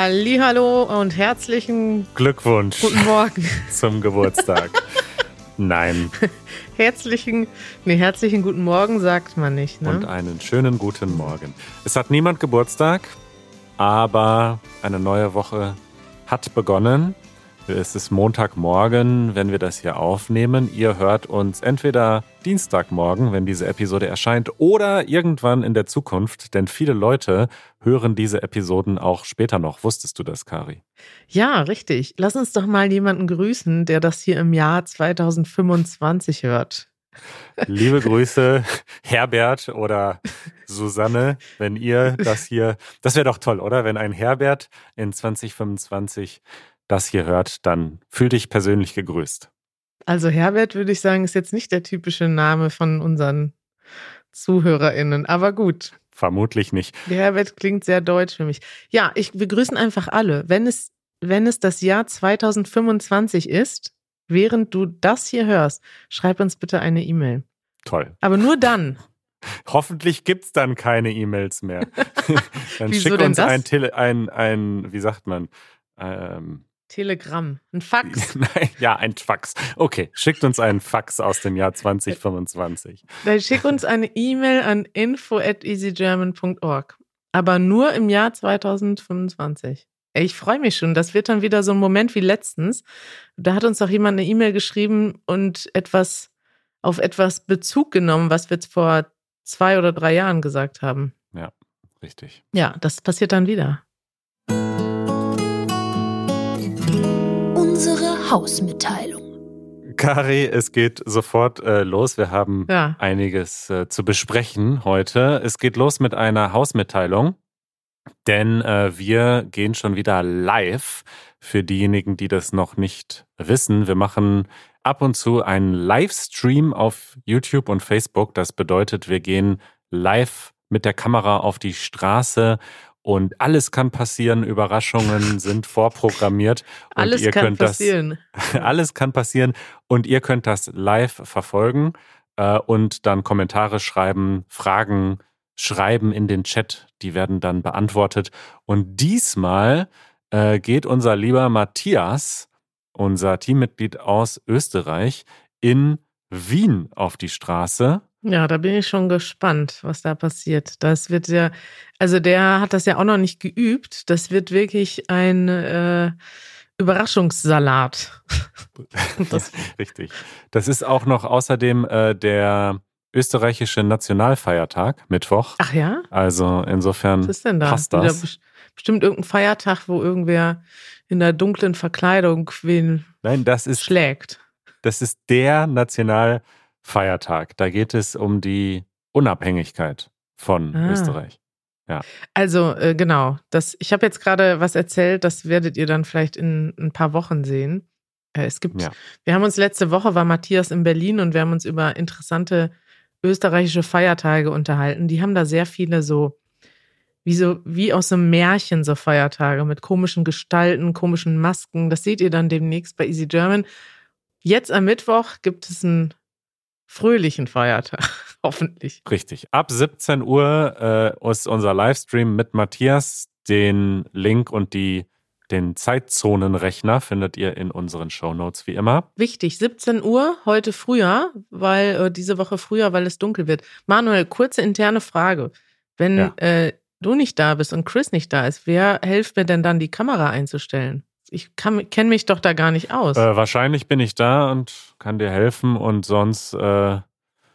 Hallo und herzlichen Glückwunsch guten Morgen. zum Geburtstag. Nein. Herzlichen, nee, herzlichen guten Morgen sagt man nicht, ne? Und einen schönen guten Morgen. Es hat niemand Geburtstag, aber eine neue Woche hat begonnen. Es ist Montagmorgen, wenn wir das hier aufnehmen. Ihr hört uns entweder Dienstagmorgen, wenn diese Episode erscheint, oder irgendwann in der Zukunft, denn viele Leute hören diese Episoden auch später noch. Wusstest du das, Kari? Ja, richtig. Lass uns doch mal jemanden grüßen, der das hier im Jahr 2025 hört. Liebe Grüße, Herbert oder Susanne, wenn ihr das hier, das wäre doch toll, oder? Wenn ein Herbert in 2025 das hier hört, dann fühl dich persönlich gegrüßt. Also Herbert würde ich sagen, ist jetzt nicht der typische Name von unseren ZuhörerInnen, aber gut. Vermutlich nicht. Der Herbert klingt sehr deutsch für mich. Ja, ich begrüßen einfach alle. Wenn es, wenn es das Jahr 2025 ist, während du das hier hörst, schreib uns bitte eine E-Mail. Toll. Aber nur dann. Hoffentlich gibt es dann keine E-Mails mehr. dann Wieso schick uns ein, Tele ein, ein, wie sagt man, ähm, Telegramm, ein Fax. Nein, ja, ein Fax. Okay, schickt uns einen Fax aus dem Jahr 2025. Dann schick uns eine E-Mail an info at easygerman.org. Aber nur im Jahr 2025. Ey, ich freue mich schon. Das wird dann wieder so ein Moment wie letztens. Da hat uns doch jemand eine E-Mail geschrieben und etwas auf etwas Bezug genommen, was wir jetzt vor zwei oder drei Jahren gesagt haben. Richtig. Ja, das passiert dann wieder. Hausmitteilung. Kari, es geht sofort äh, los. Wir haben Ja. einiges äh, zu besprechen heute. Es geht los mit einer Hausmitteilung, denn äh, wir gehen schon wieder live. Für diejenigen, die das noch nicht wissen, wir machen ab und zu einen Livestream auf YouTube und Facebook. Das bedeutet, wir gehen live mit der Kamera auf die Straße und alles kann passieren. Überraschungen sind vorprogrammiert. Und Alles ihr kann könnt passieren. Das, alles kann passieren und ihr könnt das live verfolgen äh, und dann Kommentare schreiben, Fragen schreiben in den Chat. Die werden dann beantwortet. Und diesmal äh, geht unser lieber Matthias, unser Teammitglied aus Österreich, in Wien auf die Straße. Ja, da bin ich schon gespannt, was da passiert. Das wird ja, also der hat das ja auch noch nicht geübt. Das wird wirklich ein äh, Überraschungssalat. Das- Richtig. Das ist auch noch außerdem äh, der österreichische Nationalfeiertag, Mittwoch. Ach ja? Also insofern Was ist denn da? passt Wieder das. bes- bestimmt irgendein Feiertag, wo irgendwer in der dunklen Verkleidung wen Nein, das ist, schlägt. das ist der Nationalfeiertag. Da geht es um die Unabhängigkeit von Ah. Österreich. Also äh, genau, das, ich habe jetzt gerade was erzählt, das werdet ihr dann vielleicht in ein paar Wochen sehen. Äh, es gibt, Ja. wir haben uns letzte Woche war Matthias in Berlin und wir haben uns über interessante österreichische Feiertage unterhalten. Die haben da sehr viele so wie so wie aus einem Märchen so Feiertage mit komischen Gestalten, komischen Masken. Das seht ihr dann demnächst bei Easy German. Jetzt am Mittwoch gibt es einen fröhlichen Feiertag, hoffentlich. Richtig. Ab 17 Uhr äh, ist unser Livestream mit Matthias. Den Link und die, den Zeitzonenrechner findet ihr in unseren Shownotes wie immer. Wichtig, 17 Uhr heute früher, weil äh, diese Woche früher, weil es dunkel wird. Manuel, kurze interne Frage. Wenn Ja. äh, du nicht da bist und Chris nicht da ist, wer hilft mir denn dann, die Kamera einzustellen? Ich kenne mich doch da gar nicht aus. Äh, wahrscheinlich bin ich da und kann dir helfen und sonst, äh,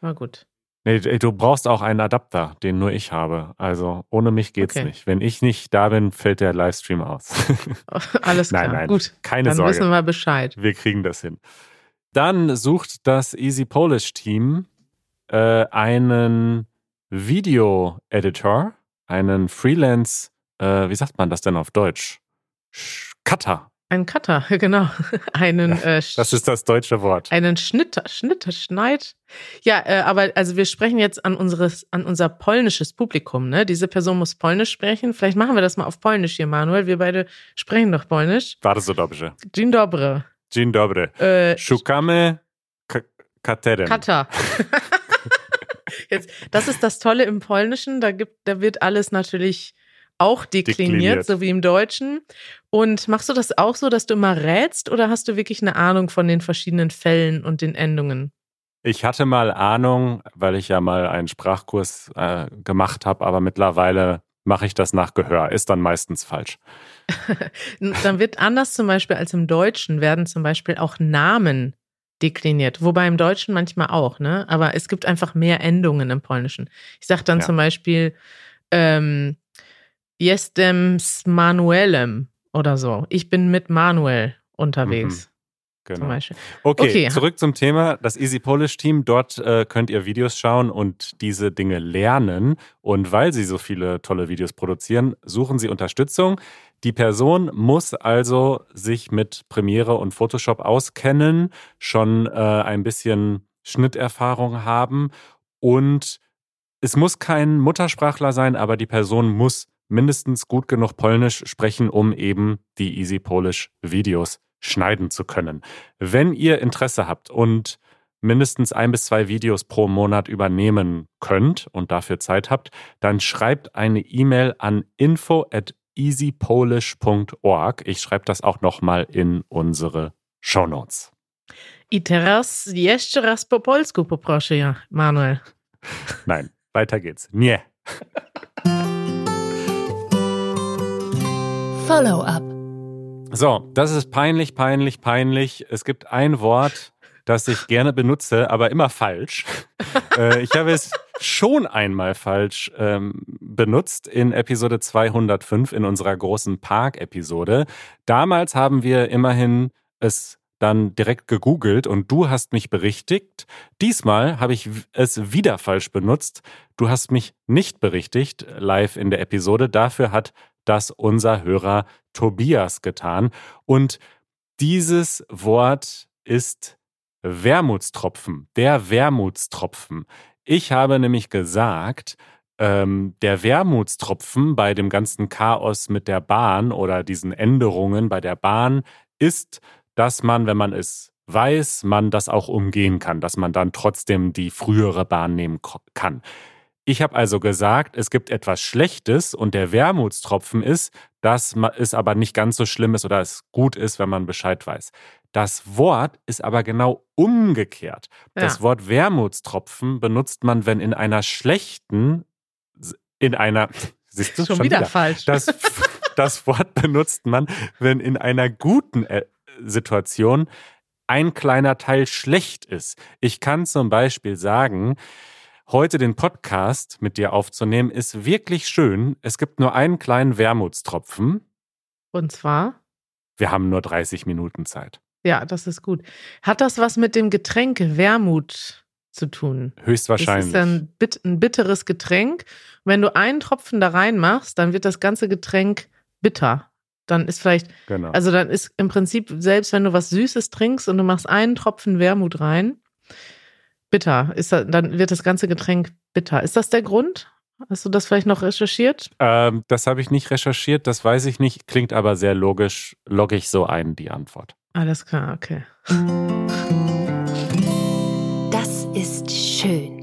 Na gut. nee, du brauchst auch einen Adapter, den nur ich habe. Also ohne mich geht's Okay. nicht. Wenn ich nicht da bin, fällt der Livestream aus. Alles klar. nein, nein, Gut. keine Dann Sorge. wissen wir Bescheid. Wir kriegen das hin. Dann sucht das Easy Polish Team äh, einen Video-Editor, einen Freelance, äh, wie sagt man das denn auf Deutsch? Cutter. Ein Cutter, genau. Einen, äh, Das ist das deutsche Wort. einen Schnitter, Schnitter, Schneid. Ja, äh, aber also wir sprechen jetzt an unseres, an unser polnisches Publikum, ne? Diese Person muss Polnisch sprechen. Vielleicht machen wir das mal auf Polnisch hier, Manuel. Wir beide sprechen doch Polnisch. Bardzo dobrze. Dzień dobry. Dzień dobry. Äh, Szukamy K Katerem. Cutter. Jetzt, das ist das Tolle im Polnischen. Da gibt, da wird alles natürlich auch dekliniert, dekliniert, so wie im Deutschen. Und machst du das auch so, dass du immer rätst oder hast du wirklich eine Ahnung von den verschiedenen Fällen und den Endungen? Ich hatte mal Ahnung, weil ich ja mal einen Sprachkurs äh, gemacht habe, aber mittlerweile mache ich das nach Gehör. Ist dann meistens falsch. dann wird anders zum Beispiel als im Deutschen werden zum Beispiel auch Namen dekliniert. Wobei im Deutschen manchmal auch, ne? Aber es gibt einfach mehr Endungen im Polnischen. Ich sage dann ja. zum Beispiel ähm, Jestem z Manuelem oder so. Ich bin mit Manuel unterwegs. Mhm. Genau. Okay, okay, zurück zum Thema. Das Easy Polish Team. Dort äh, könnt ihr Videos schauen und diese Dinge lernen. Und weil sie so viele tolle Videos produzieren, suchen sie Unterstützung. Die Person muss also sich mit Premiere und Photoshop auskennen, schon äh, ein bisschen Schnitterfahrung haben und es muss kein Muttersprachler sein, aber die Person muss mindestens gut genug Polnisch sprechen, um eben die Easy Polish Videos schneiden zu können. Wenn ihr Interesse habt und mindestens ein bis zwei Videos pro Monat übernehmen könnt und dafür Zeit habt, dann schreibt eine E-Mail an info at easypolish.org. Ich schreibe das auch nochmal in unsere Show Notes. I teraz jeszcze raz po polsku poproszę ja, Manuel. Nein, weiter geht's. Nie. Follow-up. So, das ist peinlich, peinlich, peinlich. Es gibt ein Wort, das ich gerne benutze, aber immer falsch. äh, ich habe es schon einmal falsch ähm, benutzt in Episode 205 in unserer großen Park-Episode. Damals haben wir immerhin es dann direkt gegoogelt und du hast mich berichtigt. Diesmal habe ich es wieder falsch benutzt. Du hast mich nicht berichtigt live in der Episode. Dafür hat das unser Hörer Tobias getan. Und dieses Wort ist Wermutstropfen, der Wermutstropfen. Ich habe nämlich gesagt, ähm, der Wermutstropfen bei dem ganzen Chaos mit der Bahn oder diesen Änderungen bei der Bahn ist, dass man, wenn man es weiß, man das auch umgehen kann, dass man dann trotzdem die frühere Bahn nehmen kann. Ich habe also gesagt, es gibt etwas Schlechtes und der Wermutstropfen ist, dass es aber nicht ganz so schlimm ist oder es gut ist, wenn man Bescheid weiß. Das Wort ist aber genau umgekehrt. Ja. Das Wort Wermutstropfen benutzt man, wenn in einer schlechten, in einer, siehst du schon, schon wieder, wieder falsch. Das, das Wort benutzt man, wenn in einer guten äh, Situation ein kleiner Teil schlecht ist. Ich kann zum Beispiel sagen, heute den Podcast mit dir aufzunehmen, ist wirklich schön. Es gibt nur einen kleinen Wermutstropfen. Und zwar? Wir haben nur 30 Minuten Zeit. Ja, das ist gut. Hat das was mit dem Getränk Wermut zu tun? Höchstwahrscheinlich. Das ist ein, ein bitteres Getränk. wenn du einen Tropfen da reinmachst, dann wird das ganze Getränk bitter. Dann ist vielleicht, genau. also dann ist im Prinzip, selbst wenn du was Süßes trinkst und du machst einen Tropfen Wermut rein, bitter. Ist das, dann wird das ganze Getränk bitter. Ist das der Grund? Hast du das vielleicht noch recherchiert? Ähm, das habe ich nicht recherchiert, das weiß ich nicht. Klingt aber sehr logisch, logge ich so ein, die Antwort. Alles klar, okay. Das ist schön.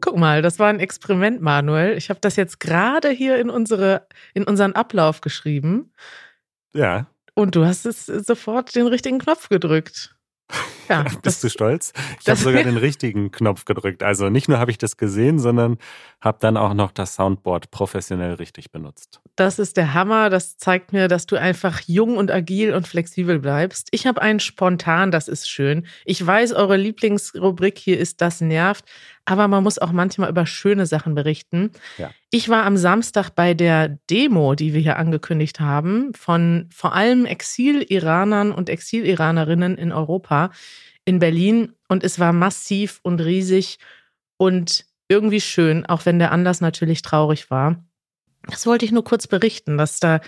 Guck mal, das war ein Experiment, Manuel. Ich habe das jetzt gerade hier in, unsere, in unseren Ablauf geschrieben. Ja. Und du hast es sofort den richtigen Knopf gedrückt. Ja, Bist du stolz? Ich habe sogar den richtigen Knopf gedrückt. Also nicht nur habe ich das gesehen, sondern habe dann auch noch das Soundboard professionell richtig benutzt. Das ist der Hammer. Das zeigt mir, dass du einfach jung und agil und flexibel bleibst. Ich habe einen spontan, das ist schön. Ich weiß, eure Lieblingsrubrik hier ist Das nervt, aber man muss auch manchmal über schöne Sachen berichten. Ja. Ich war am Samstag bei der Demo, die wir hier angekündigt haben, von vor allem Exil-Iranern und Exil-Iranerinnen in Europa in Berlin und es war massiv und riesig und irgendwie schön, auch wenn der Anlass natürlich traurig war. Das wollte ich nur kurz berichten, dass da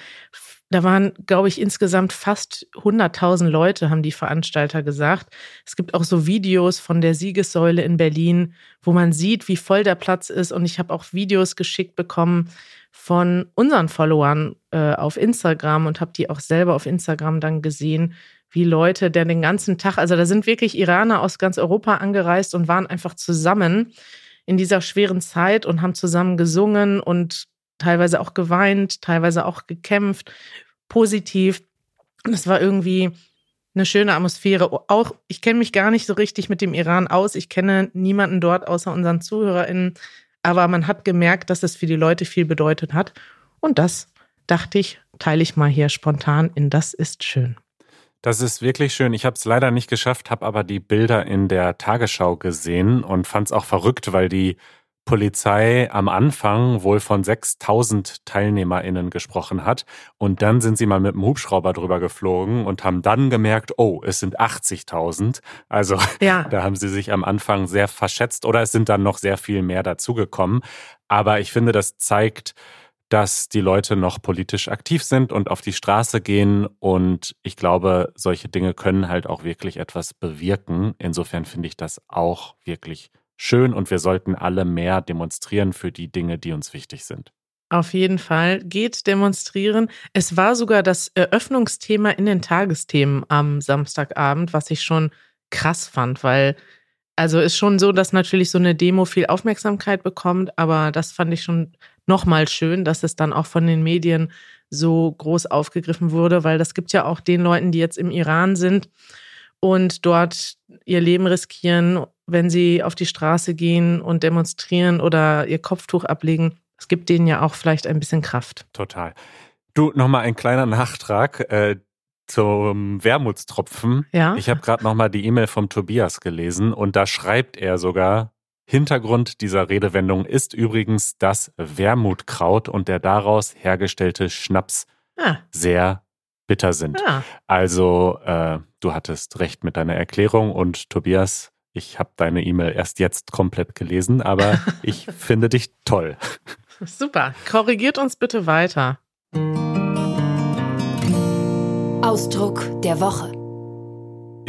da waren, glaube ich, insgesamt fast 100.000 Leute, haben die Veranstalter gesagt. Es gibt auch so Videos von der Siegessäule in Berlin, wo man sieht, wie voll der Platz ist. Und ich habe auch Videos geschickt bekommen von unseren Followern äh, auf Instagram und habe die auch selber auf Instagram dann gesehen, wie Leute, der den ganzen Tag, also da sind wirklich Iraner aus ganz Europa angereist und waren einfach zusammen in dieser schweren Zeit und haben zusammen gesungen und teilweise auch geweint, teilweise auch gekämpft, positiv. Es war irgendwie eine schöne Atmosphäre. Auch ich kenne mich gar nicht so richtig mit dem Iran aus. Ich kenne niemanden dort außer unseren ZuhörerInnen. Aber man hat gemerkt, dass es für die Leute viel bedeutet hat. Und das, dachte ich, teile ich mal hier spontan in Das ist schön. Das ist wirklich schön. Ich habe es leider nicht geschafft, habe aber die Bilder in der Tagesschau gesehen und fand es auch verrückt, weil die Polizei am Anfang wohl von 6000 TeilnehmerInnen gesprochen hat. Und dann sind sie mal mit dem Hubschrauber drüber geflogen und haben dann gemerkt, oh, es sind 80.000. Also ja. da haben sie sich am Anfang sehr verschätzt oder es sind dann noch sehr viel mehr dazugekommen. Aber ich finde, das zeigt, dass die Leute noch politisch aktiv sind und auf die Straße gehen. Und ich glaube, solche Dinge können halt auch wirklich etwas bewirken. Insofern finde ich das auch wirklich schön und wir sollten alle mehr demonstrieren für die Dinge, die uns wichtig sind. Auf jeden Fall. Geht demonstrieren. Es war sogar das Eröffnungsthema in den Tagesthemen am Samstagabend, was ich schon krass fand, weil also ist schon so, dass natürlich so eine Demo viel Aufmerksamkeit bekommt, aber das fand ich schon nochmal schön, dass es dann auch von den Medien so groß aufgegriffen wurde, weil das gibt ja auch den Leuten, die jetzt im Iran sind und dort ihr Leben riskieren, wenn sie auf die Straße gehen und demonstrieren oder ihr Kopftuch ablegen. Es gibt denen ja auch vielleicht ein bisschen Kraft. Total. Du, nochmal ein kleiner Nachtrag äh, zum Wermutstropfen. Ja. Ich habe gerade nochmal die E-Mail vom Tobias gelesen und da schreibt er sogar, Hintergrund dieser Redewendung ist übrigens das Wermutkraut und der daraus hergestellte Schnaps ah. sehr bitter sind. Ah. Also äh, du hattest recht mit deiner Erklärung und Tobias, ich habe deine E-Mail erst jetzt komplett gelesen, aber ich finde dich toll. Super. Korrigiert uns bitte weiter. Ausdruck der Woche.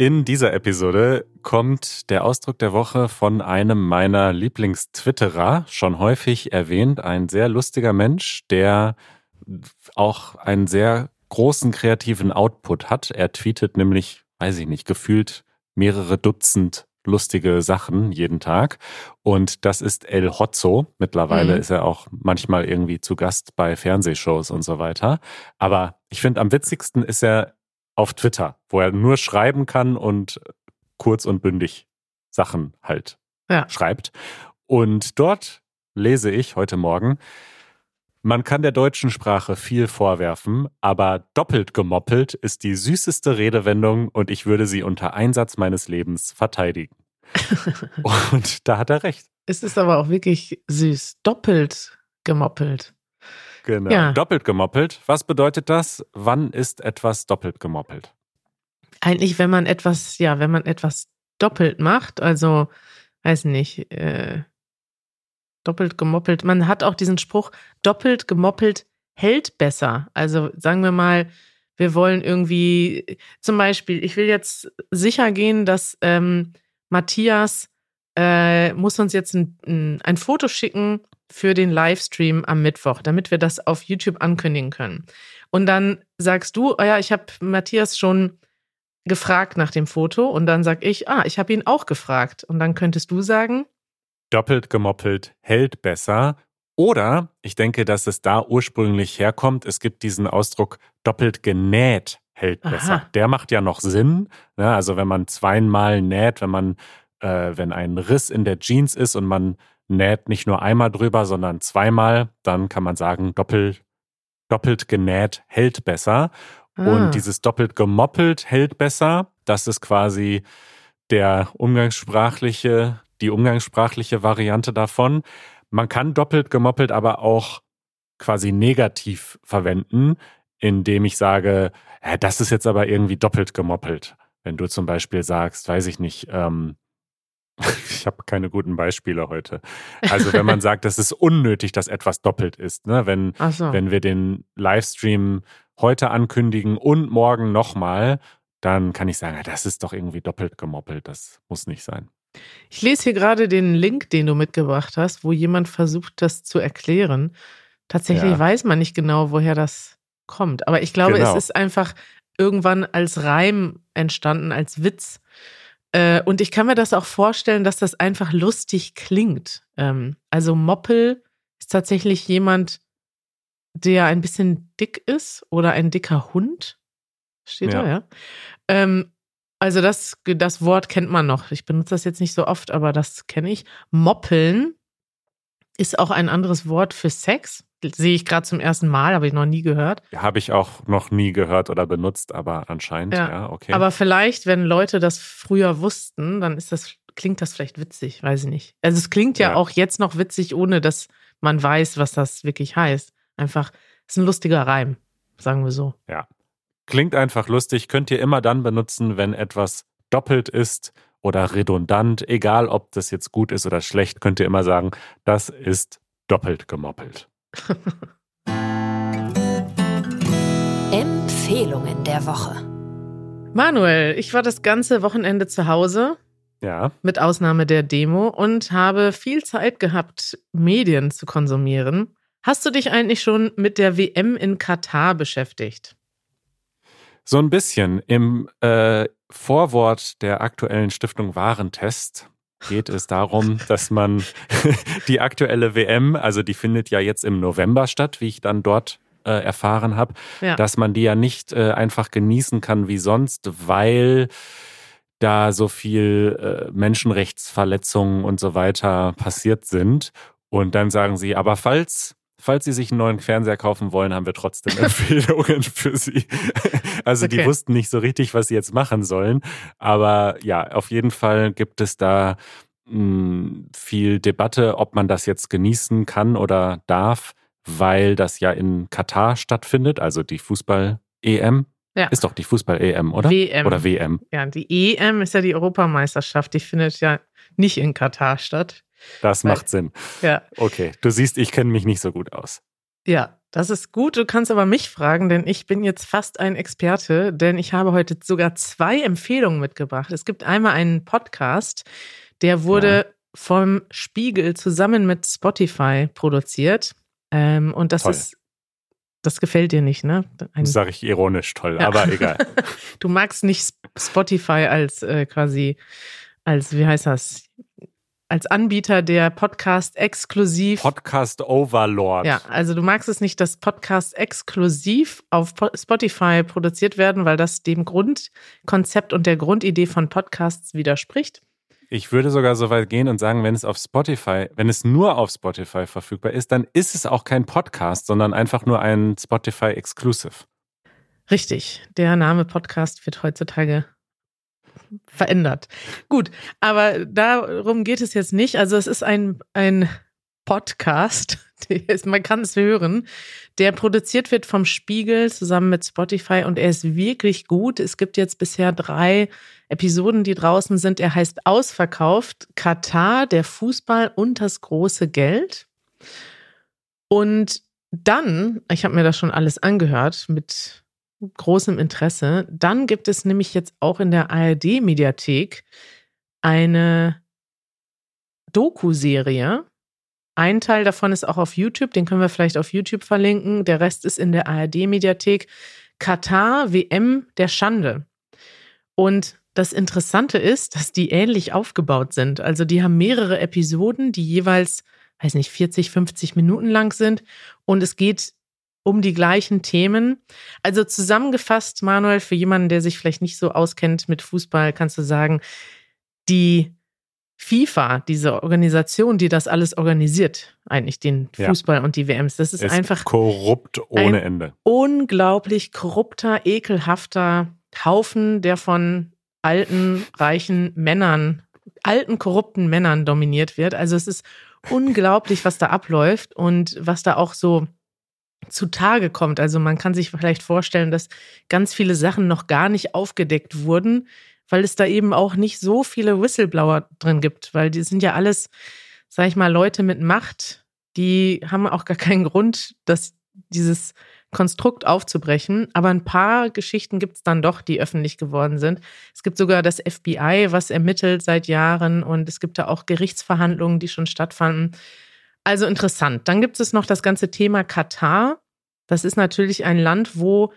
In dieser Episode kommt der Ausdruck der Woche von einem meiner Lieblingstwitterer, schon häufig erwähnt, ein sehr lustiger Mensch, der auch einen sehr großen kreativen Output hat. Er tweetet nämlich, weiß ich nicht, gefühlt mehrere Dutzend lustige Sachen jeden Tag. Und das ist El Hotzo. Mittlerweile mhm. ist er auch manchmal irgendwie zu Gast bei Fernsehshows und so weiter. Aber ich finde, am witzigsten ist er auf Twitter, wo er nur schreiben kann und kurz und bündig Sachen halt ja. schreibt. Und dort lese ich heute Morgen, man kann der deutschen Sprache viel vorwerfen, aber doppelt gemoppelt ist die süßeste Redewendung und ich würde sie unter Einsatz meines Lebens verteidigen. und da hat er recht. Es ist aber auch wirklich süß. Doppelt gemoppelt. Genau. Ja. Doppelt gemoppelt. Was bedeutet das? Wann ist etwas doppelt gemoppelt? Eigentlich, wenn man etwas, ja, wenn man etwas doppelt macht, also, weiß nicht, äh, doppelt gemoppelt. Man hat auch diesen Spruch, doppelt gemoppelt hält besser. Also sagen wir mal, wir wollen irgendwie, zum Beispiel, ich will jetzt sicher gehen, dass ähm, Matthias äh, muss uns jetzt ein, ein, ein Foto schicken für den Livestream am Mittwoch, damit wir das auf YouTube ankündigen können. Und dann sagst du, oh ja, ich habe Matthias schon gefragt nach dem Foto und dann sag ich, ah, ich habe ihn auch gefragt. Und dann könntest du sagen, doppelt gemoppelt hält besser. Oder ich denke, dass es da ursprünglich herkommt. Es gibt diesen Ausdruck doppelt genäht hält besser. Aha. Der macht ja noch Sinn. Ne? Also wenn man zweimal näht, wenn man, äh, wenn ein Riss in der Jeans ist und man näht nicht nur einmal drüber, sondern zweimal, dann kann man sagen, doppelt, doppelt genäht hält besser. Ah. Und dieses doppelt gemoppelt hält besser, das ist quasi der umgangssprachliche die umgangssprachliche Variante davon. Man kann doppelt gemoppelt aber auch quasi negativ verwenden, indem ich sage, das ist jetzt aber irgendwie doppelt gemoppelt. Wenn du zum Beispiel sagst, weiß ich nicht, ähm, ich habe keine guten Beispiele heute. Also wenn man sagt, das ist unnötig, dass etwas doppelt ist. Ne? Wenn, so. wenn wir den Livestream heute ankündigen und morgen nochmal, dann kann ich sagen, das ist doch irgendwie doppelt gemoppelt. Das muss nicht sein. Ich lese hier gerade den Link, den du mitgebracht hast, wo jemand versucht, das zu erklären. Tatsächlich ja. weiß man nicht genau, woher das kommt. Aber ich glaube, genau. es ist einfach irgendwann als Reim entstanden, als Witz. Äh, und ich kann mir das auch vorstellen, dass das einfach lustig klingt. Ähm, also Moppel ist tatsächlich jemand, der ein bisschen dick ist oder ein dicker Hund. Steht Ja. da, ja. Ähm, also das, das Wort kennt man noch. Ich benutze das jetzt nicht so oft, aber das kenne ich. Moppeln ist auch ein anderes Wort für Sex. Sehe ich gerade zum ersten Mal, habe ich noch nie gehört. Habe ich auch noch nie gehört oder benutzt, aber anscheinend, ja, Ja, okay. Aber vielleicht, wenn Leute das früher wussten, dann ist das, klingt das vielleicht witzig, weiß ich nicht. Also es klingt ja, Ja. auch jetzt noch witzig, ohne dass man weiß, was das wirklich heißt. Einfach, es ist ein lustiger Reim, sagen wir so. Klingt einfach lustig, könnt ihr immer dann benutzen, wenn etwas doppelt ist oder redundant. Egal, ob das jetzt gut ist oder schlecht, könnt ihr immer sagen, das ist doppelt gemoppelt. Empfehlungen der Woche. Manuel, ich war das ganze Wochenende zu Hause, Ja, mit Ausnahme der Demo, und habe viel Zeit gehabt, Medien zu konsumieren. Hast du dich eigentlich schon mit der WM in Katar beschäftigt? so ein bisschen. Im äh, Vorwort der aktuellen Stiftung Warentest geht es darum, dass man die aktuelle WM, also die findet ja jetzt im November statt, wie ich dann dort äh, erfahren habe, Ja. dass man die ja nicht äh, einfach genießen kann wie sonst, weil da so viel äh, Menschenrechtsverletzungen und so weiter passiert sind. Und dann sagen sie, aber falls, falls Sie sich einen neuen Fernseher kaufen wollen, haben wir trotzdem Empfehlungen für Sie. Also die Okay. wussten nicht so richtig, was sie jetzt machen sollen. Aber ja, auf jeden Fall gibt es da mh, viel Debatte, ob man das jetzt genießen kann oder darf, weil das ja in Katar stattfindet, also die Fußball-EM. Ja. Ist doch die Fußball-EM, oder? WM. Oder WM. Ja, die EM ist ja die Europameisterschaft, die findet ja nicht in Katar statt. Das Weil- macht Sinn. Ja, Okay, du siehst, ich kenne mich nicht so gut aus. ja, das ist gut. Du kannst aber mich fragen, denn ich bin jetzt fast ein Experte, denn ich habe heute sogar zwei Empfehlungen mitgebracht. Es gibt einmal einen Podcast, der wurde vom Spiegel zusammen mit Spotify produziert. Ähm, und das Toll. ist, das gefällt dir nicht, ne? Ein, Das sage ich ironisch toll, Ja. aber egal. du magst nicht Sp- Spotify als äh, quasi, als, wie heißt das? Als Anbieter der Podcast exklusiv. Podcast Overlord. Ja, also du magst es nicht, dass Podcasts exklusiv auf Po- Spotify produziert werden, weil das dem Grundkonzept und der Grundidee von Podcasts widerspricht. Ich würde sogar so weit gehen und sagen, wenn es auf Spotify, wenn es nur auf Spotify verfügbar ist, dann ist es auch kein Podcast, sondern einfach nur ein Spotify Exclusive. Richtig, der Name Podcast wird heutzutage verändert. Gut, aber darum geht es jetzt nicht. Also es ist ein, ein Podcast, ist, man kann es hören, der produziert wird vom Spiegel zusammen mit Spotify und er ist wirklich gut. Es gibt jetzt bisher drei Episoden, die draußen sind. Er heißt Ausverkauft, Katar, der Fußball und das große Geld. Und dann, ich habe mir das schon alles angehört mit großem Interesse. Dann gibt es nämlich jetzt auch in der ARD-Mediathek eine Doku-Serie. Ein Teil davon ist auch auf YouTube, den können wir vielleicht auf YouTube verlinken. Der Rest ist in der ARD-Mediathek. Katar WM der Schande. Und das Interessante ist, dass die ähnlich aufgebaut sind. Also die haben mehrere Episoden, die jeweils, weiß nicht, 40, 50 Minuten lang sind. Und es geht um die gleichen Themen. Also zusammengefasst, Manuel, für jemanden, der sich vielleicht nicht so auskennt mit Fußball, kannst du sagen, die FIFA, diese Organisation, die das alles organisiert, eigentlich den Ja. Fußball und die WMs, das ist, Ist einfach korrupt ohne Ende. unglaublich korrupter, ekelhafter Haufen, der von alten, reichen Männern, alten, korrupten Männern dominiert wird. Also es ist unglaublich, was da abläuft und was da auch so zutage kommt. Also man kann sich vielleicht vorstellen, dass ganz viele Sachen noch gar nicht aufgedeckt wurden, weil es da eben auch nicht so viele Whistleblower drin gibt, weil die sind ja alles, sag ich mal, Leute mit Macht, die haben auch gar keinen Grund, dass dieses Konstrukt aufzubrechen. Aber ein paar Geschichten gibt es dann doch, die öffentlich geworden sind. Es gibt sogar das FBI, was ermittelt seit Jahren und es gibt da auch Gerichtsverhandlungen, die schon stattfanden. Also interessant. Dann gibt es noch das ganze Thema Katar. Das ist natürlich ein Land, wo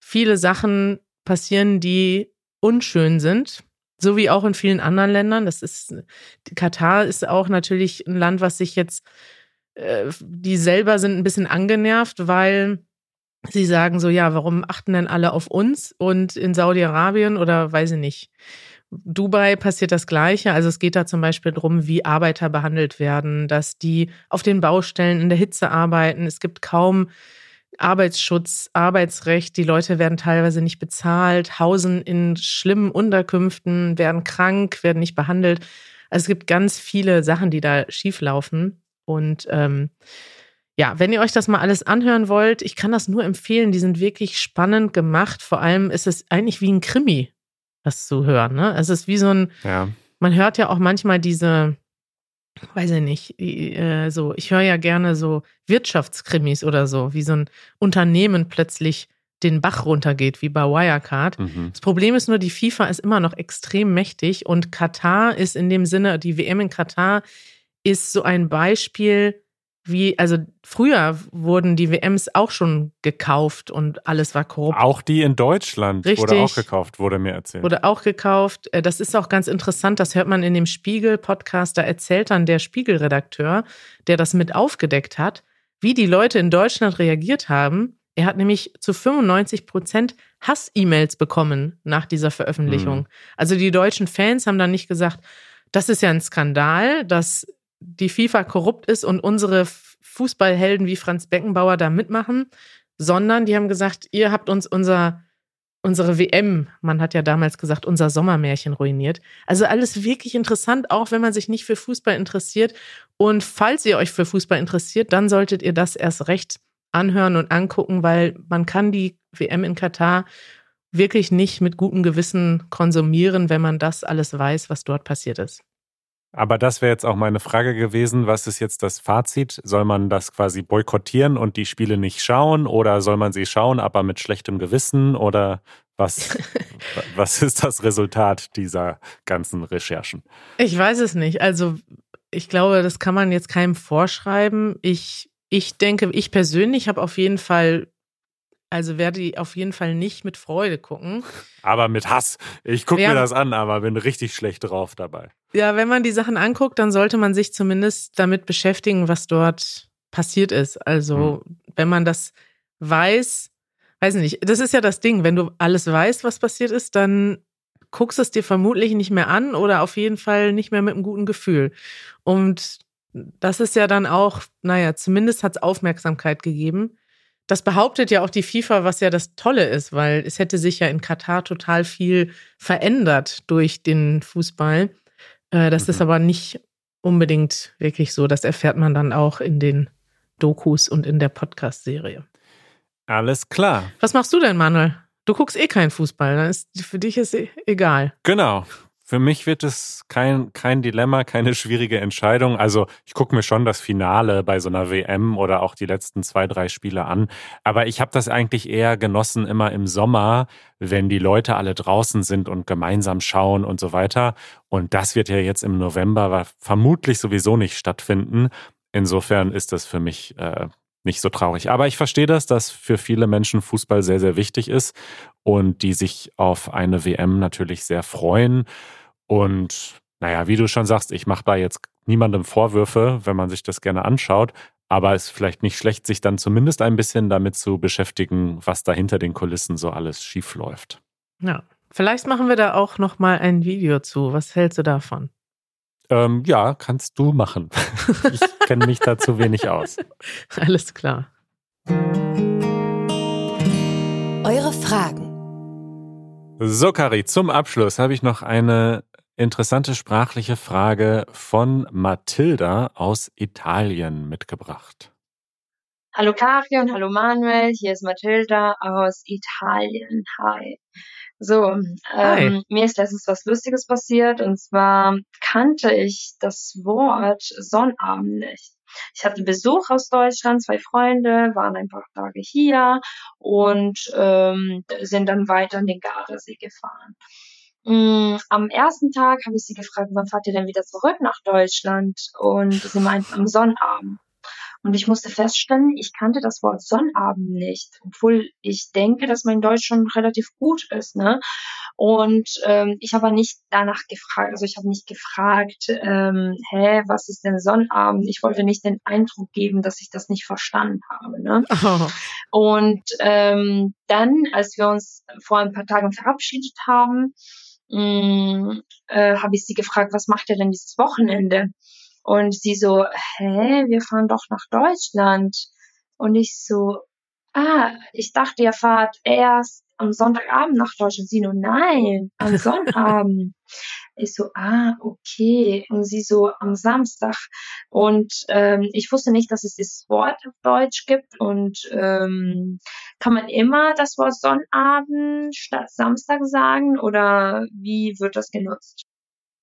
viele Sachen passieren, die unschön sind, so wie auch in vielen anderen Ländern. Das ist Katar ist auch natürlich ein Land, was sich jetzt äh, die selber sind ein bisschen angenervt, weil sie sagen so, ja, warum achten denn alle auf uns? Und in Saudi-Arabien oder weiß ich nicht, Dubai passiert das Gleiche. Also es geht da zum Beispiel darum, wie Arbeiter behandelt werden, dass die auf den Baustellen in der Hitze arbeiten. Es gibt kaum Arbeitsschutz, Arbeitsrecht. Die Leute werden teilweise nicht bezahlt, hausen in schlimmen Unterkünften, werden krank, werden nicht behandelt. Also es gibt ganz viele Sachen, die da schieflaufen. Und ähm, ja, wenn ihr euch das mal alles anhören wollt, ich kann das nur empfehlen. Die sind wirklich spannend gemacht. Vor allem ist es eigentlich wie ein Krimi, das zu hören. Ne? Es ist wie so ein, ja. man hört ja auch manchmal diese, weiß ich nicht, äh, so, ich höre ja gerne so Wirtschaftskrimis oder so, wie so ein Unternehmen plötzlich den Bach runtergeht, wie bei Wirecard. Mhm. Das Problem ist nur, die FIFA ist immer noch extrem mächtig und Katar ist in dem Sinne, die WM in Katar ist so ein Beispiel, wie, also früher wurden die WMs auch schon gekauft und alles war korrupt. Auch die in Deutschland Richtig, wurde auch gekauft, wurde mir erzählt. Wurde auch gekauft. Äh, das ist auch ganz interessant, das hört man in dem Spiegel-Podcast. Da erzählt dann der Spiegel-Redakteur, der das mit aufgedeckt hat, wie die Leute in Deutschland reagiert haben. Er hat nämlich zu 95 Prozent Hass-E-Mails bekommen nach dieser Veröffentlichung. Mhm. Also die deutschen Fans haben dann nicht gesagt, das ist ja ein Skandal, dass die FIFA korrupt ist und unsere Fußballhelden wie Franz Beckenbauer da mitmachen, sondern die haben gesagt, ihr habt uns unser, unsere WM, man hat ja damals gesagt, unser Sommermärchen ruiniert. Also alles wirklich interessant, auch wenn man sich nicht für Fußball interessiert. Und falls ihr euch für Fußball interessiert, dann solltet ihr das erst recht anhören und angucken, weil man kann die WM in Katar wirklich nicht mit gutem Gewissen konsumieren, wenn man das alles weiß, was dort passiert ist. Aber das wäre jetzt auch meine Frage gewesen. Was ist jetzt das Fazit? Soll man das quasi boykottieren und die Spiele nicht schauen oder soll man sie schauen, aber mit schlechtem Gewissen oder was, was ist das Resultat dieser ganzen Recherchen? Ich weiß es nicht. Also ich glaube, das kann man jetzt keinem vorschreiben. Ich, ich denke, ich persönlich habe auf jeden Fall also werde ich auf jeden Fall nicht mit Freude gucken. Aber mit Hass. Ich gucke mir das an, aber bin richtig schlecht drauf dabei. Ja, wenn man die Sachen anguckt, dann sollte man sich zumindest damit beschäftigen, was dort passiert ist. Also, hm. wenn man das weiß, weiß nicht, das ist ja das Ding, wenn du alles weißt, was passiert ist, dann guckst es dir vermutlich nicht mehr an oder auf jeden Fall nicht mehr mit einem guten Gefühl. Und das ist ja dann auch, naja, zumindest hat es Aufmerksamkeit gegeben. Das behauptet ja auch die FIFA, was ja das Tolle ist, weil es hätte sich ja in Katar total viel verändert durch den Fußball. Äh, das mhm. ist aber nicht unbedingt wirklich so. Das erfährt man dann auch in den Dokus und in der Podcast-Serie. Alles klar. Was machst du denn, Manuel? Du guckst eh keinen Fußball, ist für dich ist eh egal. Genau. Für mich wird es kein, kein Dilemma, keine schwierige Entscheidung. Also ich gucke mir schon das Finale bei so einer WM oder auch die letzten zwei, drei Spiele an. Aber ich habe das eigentlich eher genossen immer im Sommer, wenn die Leute alle draußen sind und gemeinsam schauen und so weiter. Und das wird ja jetzt im November vermutlich sowieso nicht stattfinden. Insofern ist das für mich äh, nicht so traurig. Aber ich verstehe das, dass für viele Menschen Fußball sehr, sehr wichtig ist und die sich auf eine WM natürlich sehr freuen. Und naja, wie du schon sagst, ich mache da jetzt niemandem Vorwürfe, wenn man sich das gerne anschaut. Aber es ist vielleicht nicht schlecht, sich dann zumindest ein bisschen damit zu beschäftigen, was da hinter den Kulissen so alles schief läuft. Ja, vielleicht machen wir da auch noch mal ein Video zu. Was hältst du davon? Ähm, ja, kannst du machen. ich kenne mich da zu wenig aus. Alles klar. Eure Fragen. So, Kari, zum Abschluss habe ich noch eine interessante sprachliche Frage von Mathilda aus Italien mitgebracht. Hallo Kari und hallo Manuel, hier ist Mathilda aus Italien. Hi. So, ähm, mir ist letztens was Lustiges passiert und zwar kannte ich das Wort Sonnabend nicht. Ich hatte Besuch aus Deutschland, zwei Freunde waren ein paar Tage hier und ähm, sind dann weiter in den Gardasee gefahren. Mm, am ersten Tag habe ich sie gefragt, wann fahrt ihr denn wieder zurück nach Deutschland? Und sie meinten am Sonnabend. Und ich musste feststellen, ich kannte das Wort Sonnabend nicht, obwohl ich denke, dass mein Deutsch schon relativ gut ist. Ne? Und ähm, ich habe nicht danach gefragt, also ich habe nicht gefragt, ähm, hä, was ist denn Sonnabend? Ich wollte nicht den Eindruck geben, dass ich das nicht verstanden habe. Ne? Oh. Und ähm, dann, als wir uns vor ein paar Tagen verabschiedet haben, mh, mm, äh, habe ich sie gefragt, was macht ihr denn dieses Wochenende? Und sie so, hä, wir fahren doch nach Deutschland. Und ich so, ah, ich dachte, ihr fahrt erst am Sonntagabend nach Deutschland. Sie nur, nein, am Sonnabend. ich so, ah, okay. Und sie so, am Samstag. Und ähm, ich wusste nicht, dass es dieses Wort auf Deutsch gibt. Und ähm, kann man immer das Wort Sonnabend statt Samstag sagen? Oder wie wird das genutzt?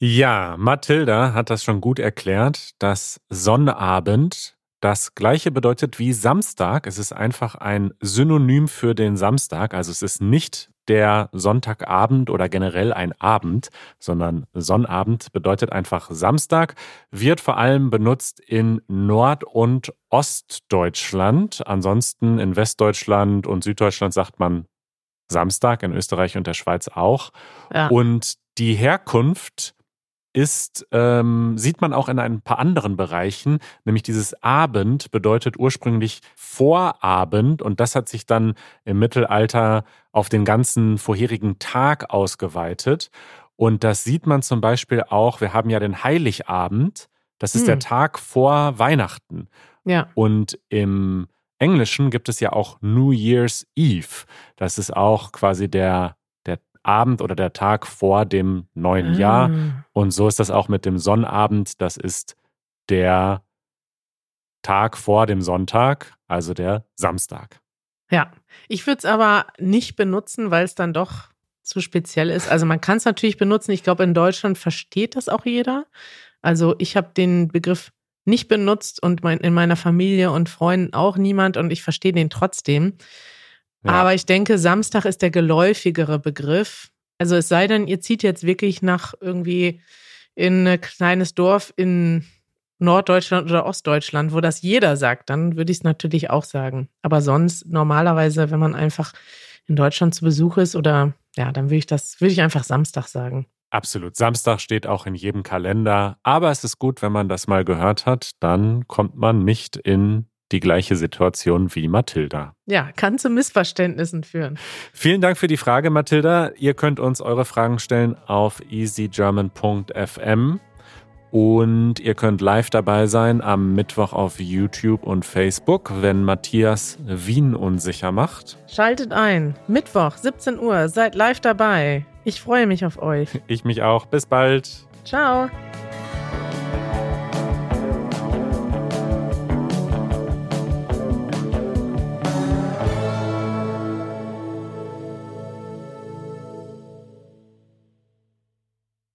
Ja, Mathilda hat das schon gut erklärt, dass Sonnabend das gleiche bedeutet wie Samstag. Es ist einfach ein Synonym für den Samstag. Also es ist nicht der Sonntagabend oder generell ein Abend, sondern Sonnabend bedeutet einfach Samstag, wird vor allem benutzt in Nord- und Ostdeutschland. Ansonsten in Westdeutschland und Süddeutschland sagt man Samstag, in Österreich und der Schweiz auch. Ja. Und die Herkunft ist, ähm, sieht man auch in ein paar anderen Bereichen, nämlich dieses Abend bedeutet ursprünglich Vorabend und das hat sich dann im Mittelalter auf den ganzen vorherigen Tag ausgeweitet. Und das sieht man zum Beispiel auch, wir haben ja den Heiligabend, das ist hm. der Tag vor Weihnachten. Ja. Und im Englischen gibt es ja auch New Year's Eve. Das ist auch quasi der Abend oder der Tag vor dem neuen ah. Jahr. Und so ist das auch mit dem Sonnabend. Das ist der Tag vor dem Sonntag, also der Samstag. Ja, ich würde es aber nicht benutzen, weil es dann doch zu speziell ist. Also man kann es natürlich benutzen. Ich glaube, in Deutschland versteht das auch jeder. Also ich habe den Begriff nicht benutzt und mein, in meiner Familie und Freunden auch niemand und ich verstehe den trotzdem. Aber ich denke, Samstag ist der geläufigere Begriff. Also es sei denn, ihr zieht jetzt wirklich nach irgendwie in ein kleines Dorf in Norddeutschland oder Ostdeutschland, wo das jeder sagt, dann würde ich es natürlich auch sagen. Aber sonst normalerweise, wenn man einfach in Deutschland zu Besuch ist oder ja, dann würde ich das, würde ich einfach Samstag sagen. Absolut. Samstag steht auch in jedem Kalender. Aber es ist gut, wenn man das mal gehört hat, dann kommt man nicht in die gleiche Situation wie Mathilda. Ja, kann zu Missverständnissen führen. Vielen Dank für die Frage, Mathilda. Ihr könnt uns eure Fragen stellen auf easygerman.fm und ihr könnt live dabei sein am Mittwoch auf YouTube und Facebook, wenn Matthias Wien unsicher macht. Schaltet ein. Mittwoch, 17 Uhr. Seid live dabei. Ich freue mich auf euch. Ich mich auch. Bis bald. Ciao.